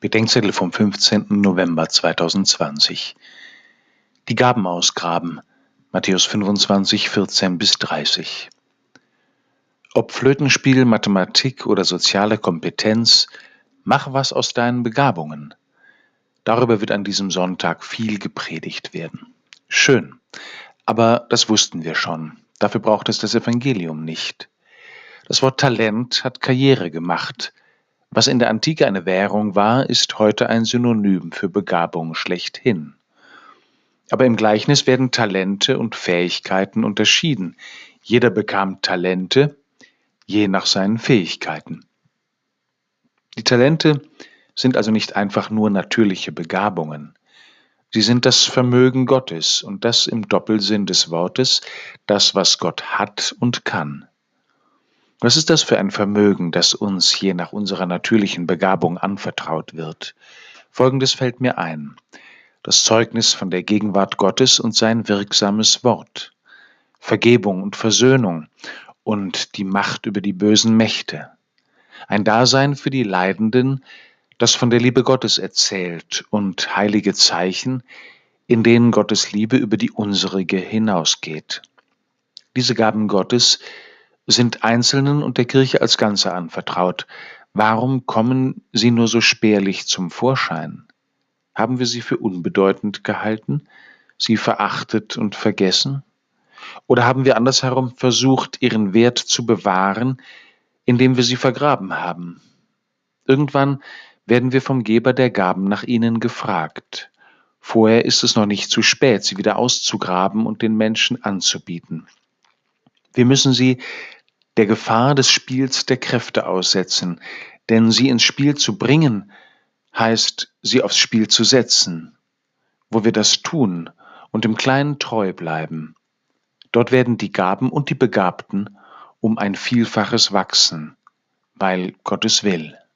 Bedenkzettel vom 15. November 2020. Die Gaben ausgraben. Matthäus 25, 14 bis 30. Ob Flötenspiel, Mathematik oder soziale Kompetenz, mach was aus deinen Begabungen. Darüber wird an diesem Sonntag viel gepredigt werden. Schön. Aber das wussten wir schon. Dafür braucht es das Evangelium nicht. Das Wort Talent hat Karriere gemacht. Was in der Antike eine Währung war, ist heute ein Synonym für Begabung schlechthin. Aber im Gleichnis werden Talente und Fähigkeiten unterschieden. Jeder bekam Talente, je nach seinen Fähigkeiten. Die Talente sind also nicht einfach nur natürliche Begabungen. Sie sind das Vermögen Gottes und das im Doppelsinn des Wortes, das, was Gott hat und kann. Was ist das für ein Vermögen, das uns je nach unserer natürlichen Begabung anvertraut wird? Folgendes fällt mir ein. Das Zeugnis von der Gegenwart Gottes und sein wirksames Wort. Vergebung und Versöhnung und die Macht über die bösen Mächte. Ein Dasein für die Leidenden, das von der Liebe Gottes erzählt und heilige Zeichen, in denen Gottes Liebe über die unsrige hinausgeht. Diese Gaben Gottes sind Einzelnen und der Kirche als Ganze anvertraut. Warum kommen sie nur so spärlich zum Vorschein? Haben wir sie für unbedeutend gehalten, sie verachtet und vergessen? Oder haben wir andersherum versucht, ihren Wert zu bewahren, indem wir sie vergraben haben? Irgendwann werden wir vom Geber der Gaben nach ihnen gefragt. Vorher ist es noch nicht zu spät, sie wieder auszugraben und den Menschen anzubieten. Wir müssen sie der Gefahr des Spiels der Kräfte aussetzen, denn sie ins Spiel zu bringen, heißt sie aufs Spiel zu setzen. Wo wir das tun und im Kleinen treu bleiben, dort werden die Gaben und die Begabten um ein Vielfaches wachsen, weil Gottes will.